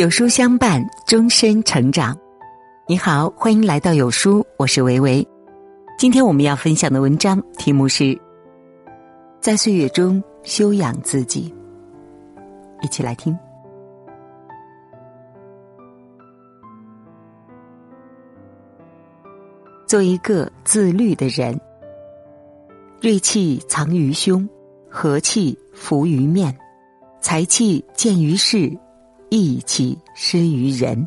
有书相伴，终身成长。你好，欢迎来到有书，我是维维。今天我们要分享的文章题目是《在岁月中修养自己》，一起来听。做一个自律的人，锐气藏于胸，和气浮于面，才气见于世。义气施于人，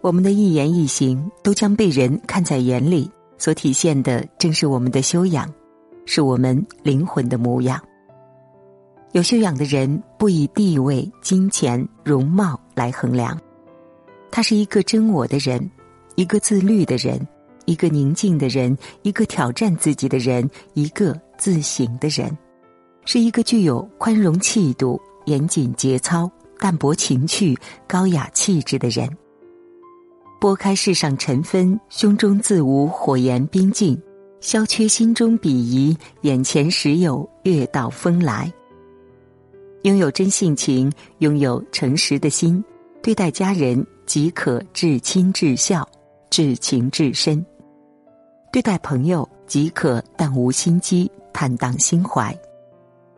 我们的一言一行都将被人看在眼里，所体现的正是我们的修养，是我们灵魂的模样。有修养的人不以地位、金钱、容貌来衡量，他是一个真我的人，一个自律的人，一个宁静的人，一个挑战自己的人，一个自省的人，是一个具有宽容气度、严谨节操。淡泊情趣、高雅气质的人，拨开世上尘纷，胸中自无火焰冰静，消缺心中鄙夷，眼前时有月到风来。拥有真性情，拥有诚实的心，对待家人即可至亲至孝、至情至深；对待朋友即可淡无心机、坦荡心怀。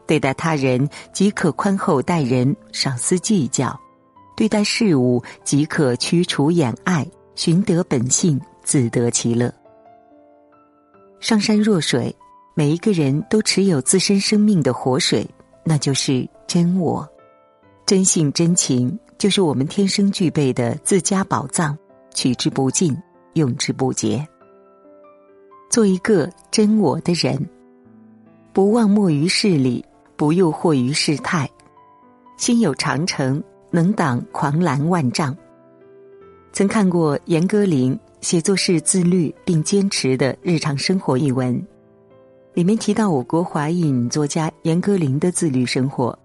对待他人即可宽厚待人，少思计较；对待事物即可驱除掩碍，寻得本性，自得其乐。上善若水，每一个人都持有自身生命的活水，那就是真我。真性真情，就是我们天生具备的自家宝藏，取之不尽，用之不竭。做一个真我的人，不忘没于事理。不诱惑于世态，心有长城，能挡狂澜万丈。曾看过严歌苓写作是自律并坚持的日常生活一文，里面提到我国华裔女作家严歌苓的自律生活。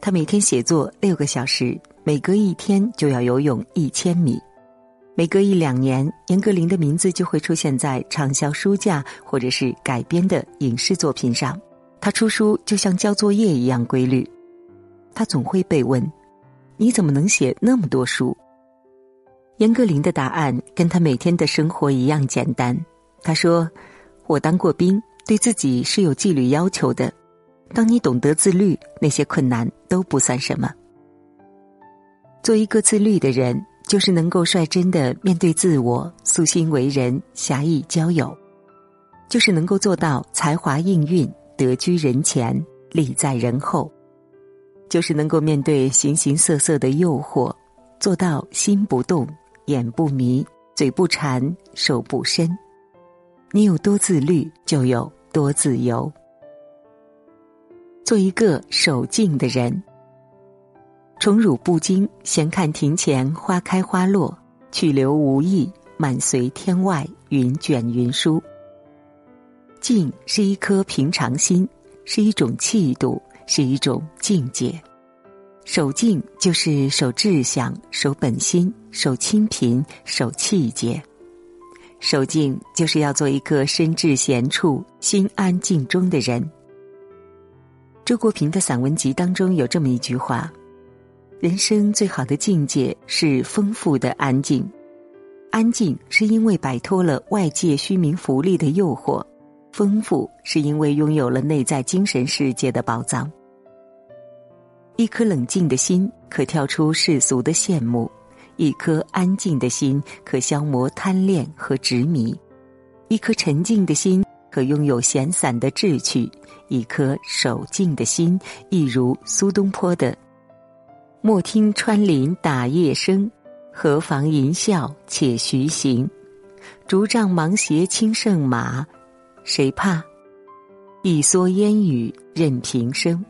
她每天写作六个小时，每隔一天就要游泳一千米，每隔一两年，严歌苓的名字就会出现在畅销书架或者是改编的影视作品上。他出书就像交作业一样规律，他总会被问：“你怎么能写那么多书？”严歌苓的答案跟他每天的生活一样简单。他说：“我当过兵，对自己是有纪律要求的。当你懂得自律，那些困难都不算什么。做一个自律的人，就是能够率真的面对自我，素心为人，侠义交友，就是能够做到才华应运。”得居人前，立在人后，就是能够面对形形色色的诱惑，做到心不动、眼不迷、嘴不馋、手不伸。你有多自律，就有多自由。做一个守静的人，宠辱不惊，闲看庭前花开花落，去留无意，漫随天外云卷云舒。静是一颗平常心，是一种气度，是一种境界。守静就是守志向，守本心，守清贫，守气节。守静就是要做一个身至闲处、心安静中的人。周国平的散文集当中有这么一句话：“人生最好的境界是丰富的安静。安静是因为摆脱了外界虚名浮利的诱惑。”丰富是因为拥有了内在精神世界的宝藏。一颗冷静的心可跳出世俗的羡慕，一颗安静的心可消磨贪恋和执迷，一颗沉静的心可拥有闲散的志趣，一颗守静的心亦如苏东坡的“莫听穿林打叶声，何妨吟啸且徐行。竹杖芒鞋轻胜马。”谁怕？一蓑烟雨任平生。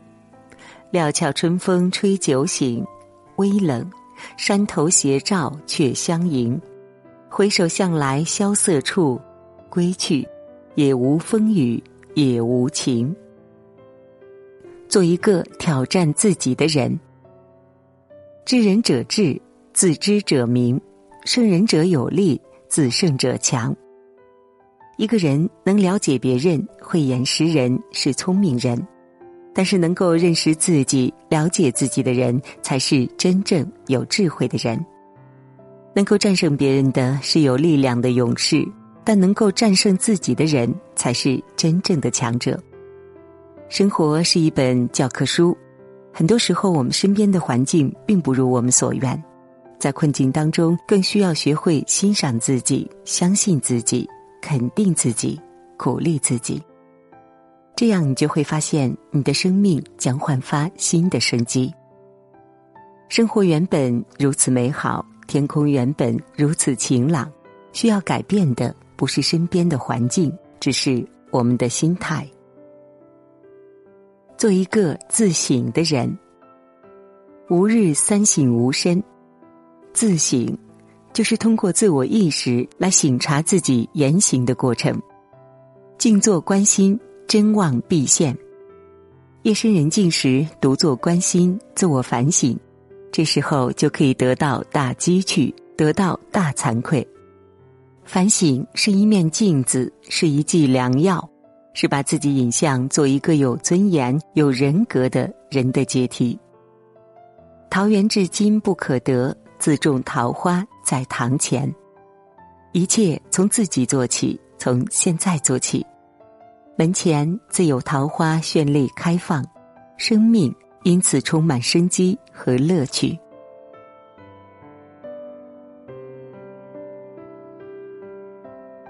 料峭春风吹酒醒，微冷，山头斜照却相迎。回首向来萧瑟处，归去，也无风雨也无晴。做一个挑战自己的人。知人者智，自知者明；胜人者有力，自胜者强。一个人能了解别人、慧眼识人是聪明人；但是能够认识自己、了解自己的人，才是真正有智慧的人。能够战胜别人的是有力量的勇士，但能够战胜自己的人，才是真正的强者。生活是一本教科书，很多时候我们身边的环境并不如我们所愿，在困境当中，更需要学会欣赏自己、相信自己、肯定自己、鼓励自己。这样，你就会发现，你的生命将焕发新的生机。生活原本如此美好，天空原本如此晴朗，需要改变的不是身边的环境，只是我们的心态。做一个自省的人，吾日三省吾身。自省，就是通过自我意识来省察自己言行的过程。静坐观心。真望必现。夜深人静时，独坐观心，自我反省，这时候就可以得到大积趣，得到大惭愧。反省是一面镜子，是一剂良药，是把自己引向做一个有尊严、有人格的人的阶梯。桃源至今不可得，自种桃花在堂前。一切从自己做起，从现在做起。门前自有桃花绚丽开放，生命因此充满生机和乐趣。